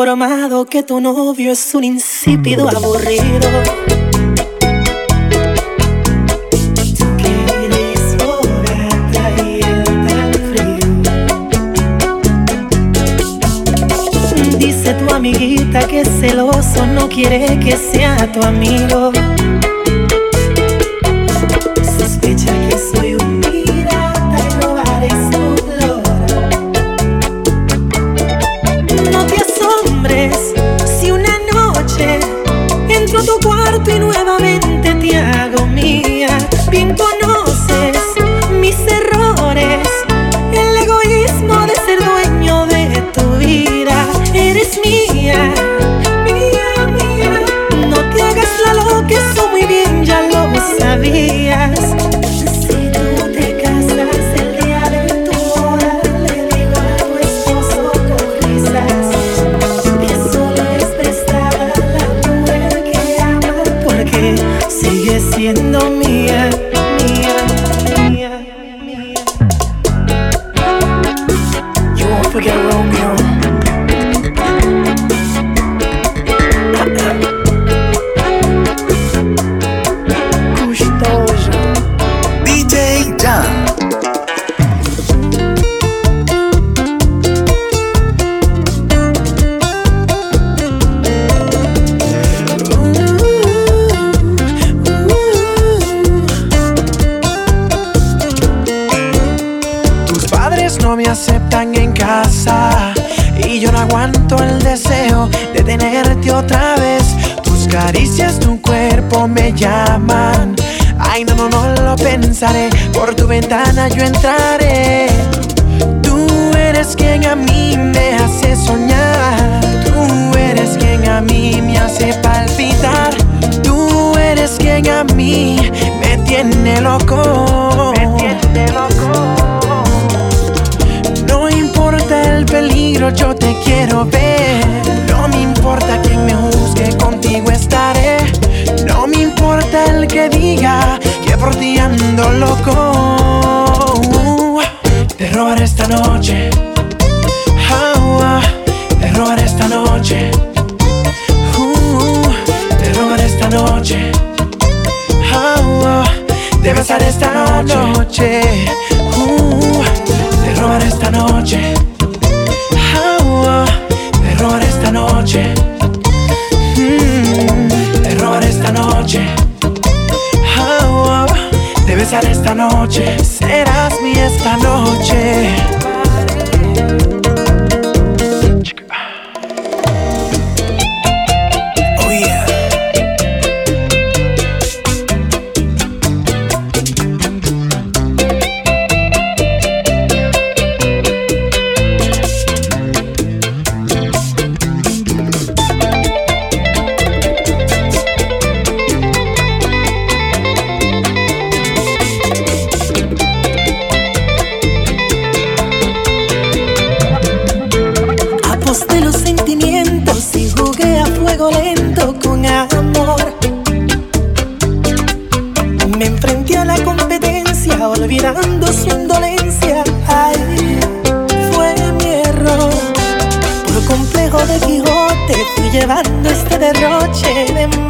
Informado que tu novio es un insípido aburrido. Dice tu amiguita que celoso no quiere que sea tu amigo. Get where por tu ventana yo entraré. Tú eres quien a mí me hace soñar, tú eres quien a mí me hace palpitar, tú eres quien a mí me tiene loco. Me tiene loco. No importa el peligro, yo te quiero ver. No me importa quién esta noche. Ah, te robaré esta noche. Uh, te robaré esta noche. Ah, te besaré esta noche. Uh, te robaré esta noche. Ah, te robaré esta noche. Mm, te robaré esta noche esta me enfrenté a la competencia, olvidando su indolencia. Ay, fue mi error. Por complejo de Quijote fui llevando este derroche de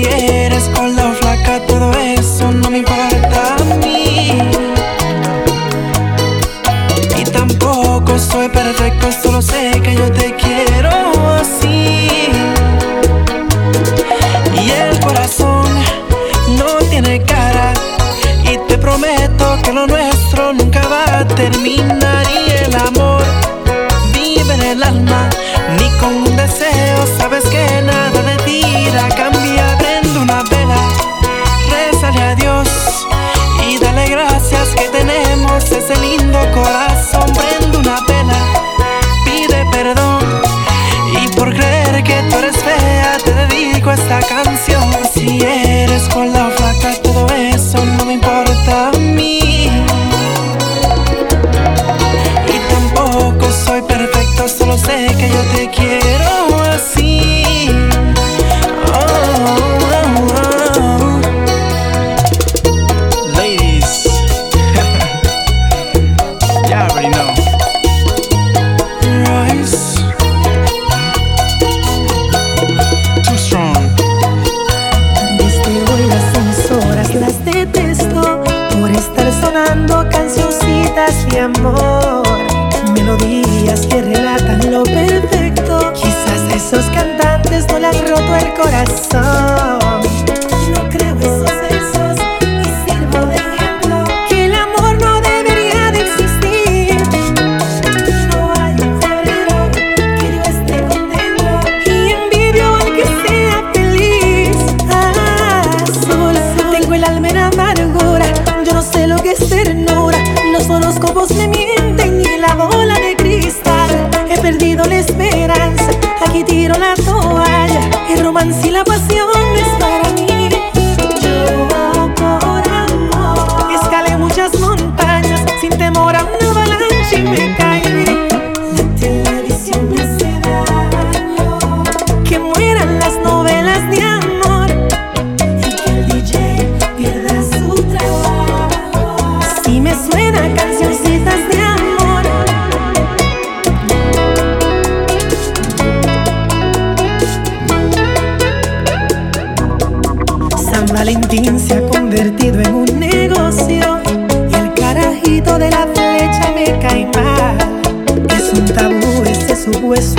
yeah. sé que yo Valentín se ha convertido en un negocio y el carajito de la flecha me cae mal. Es un tabú ese supuesto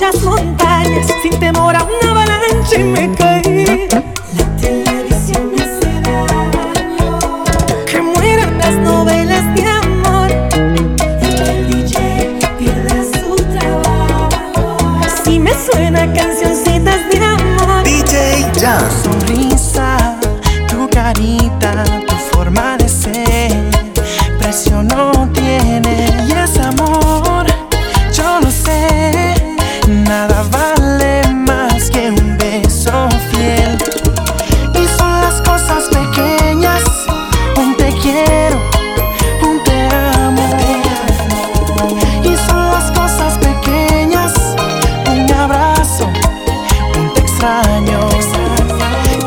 muchas montañas, sin temor a una avalancha y me caí.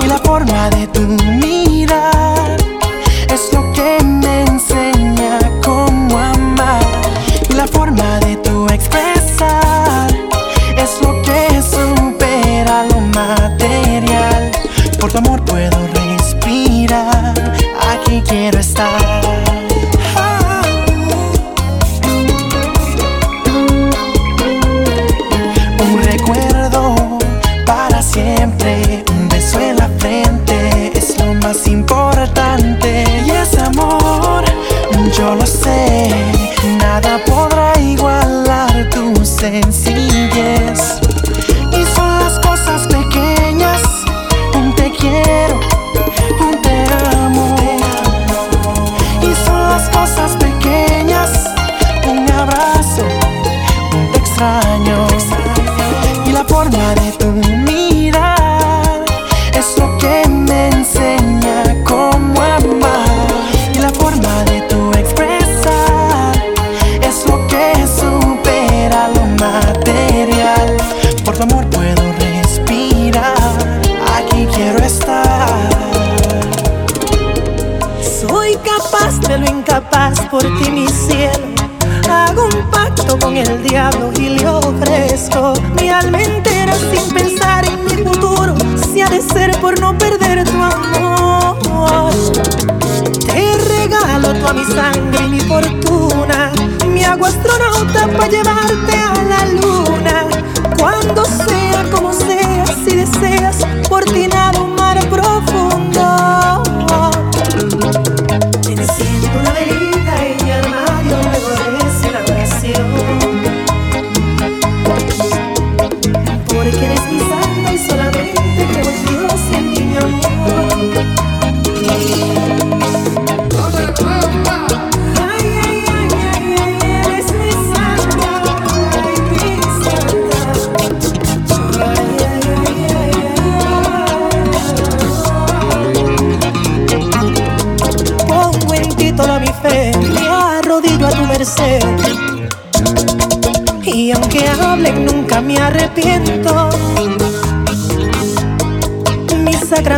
y la forma de tu mirada llevarte a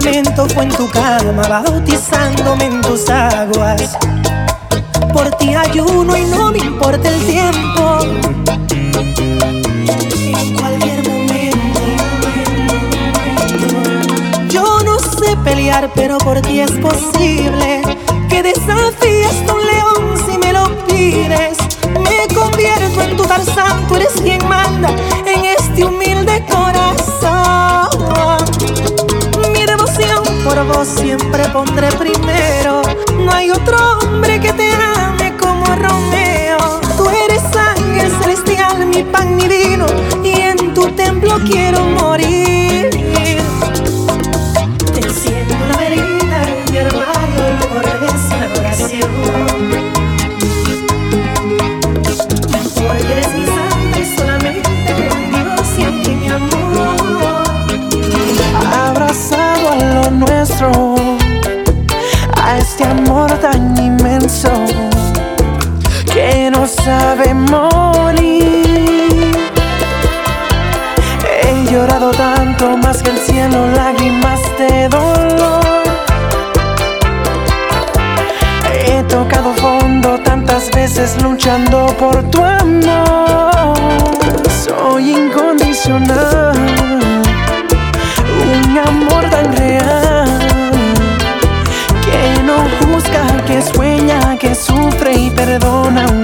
fue en tu cama, bautizándome en tus aguas. Por ti ayuno y no me importa el tiempo. En cualquier momento. Yo no sé pelear, pero por ti es posible que desafíes a un león si me lo pides. Me convierto en tu Tarzán, tú eres quien manda en este humilde corazón. siempre pondré primero. No hay otro hombre que te ame como Romeo. Tú eres sangre celestial, mi pan, mi vino, y en tu templo quiero morir. perdona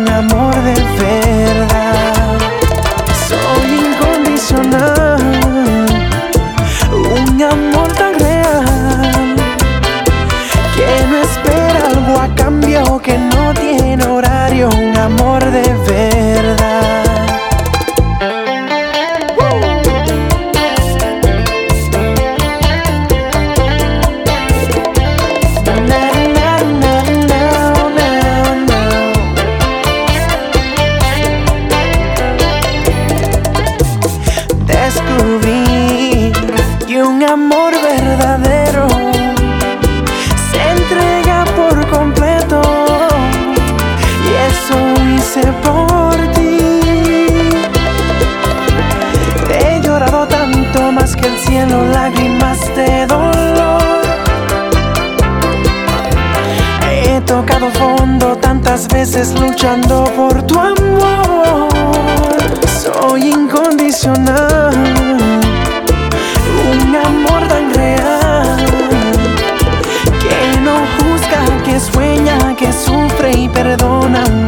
que el cielo lágrimas de dolor. He tocado fondo tantas veces luchando por tu amor. Soy incondicional, un amor tan real que no juzga, que sueña, que sufre y perdona.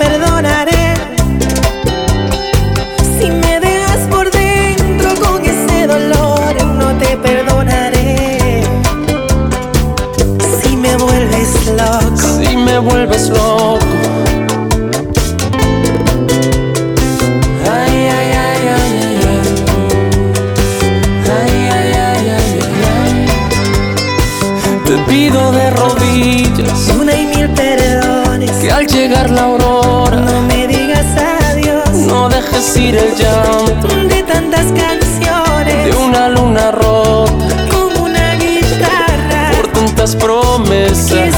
perdonaré. Si me dejas por dentro con ese dolor, no te perdonaré. Si me vuelves loco, si me vuelves loco. Ay, ay, ay, ay Ay ay ay ay Te pido de rodillas una y mil perdones que al llegar la aurora el llanto de tantas canciones, de una luna rota, con una guitarra, por tantas promesas.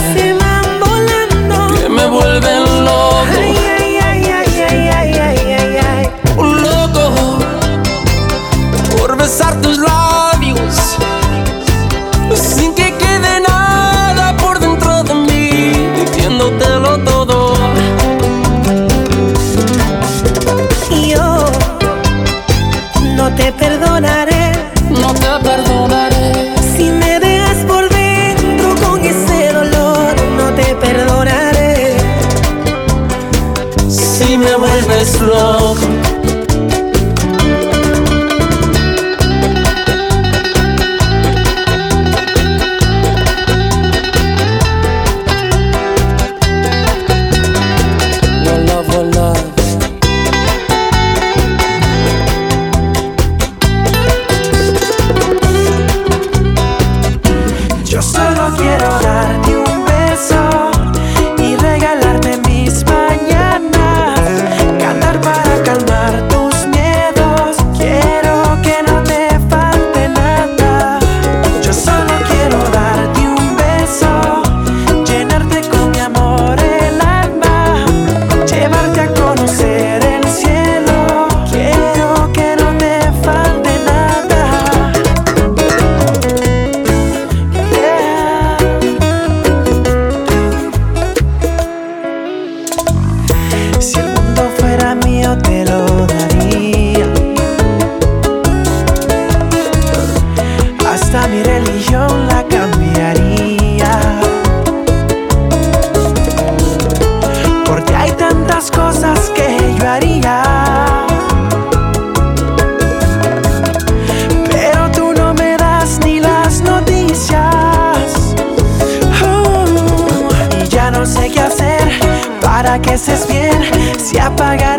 para que estés bien. Si apagas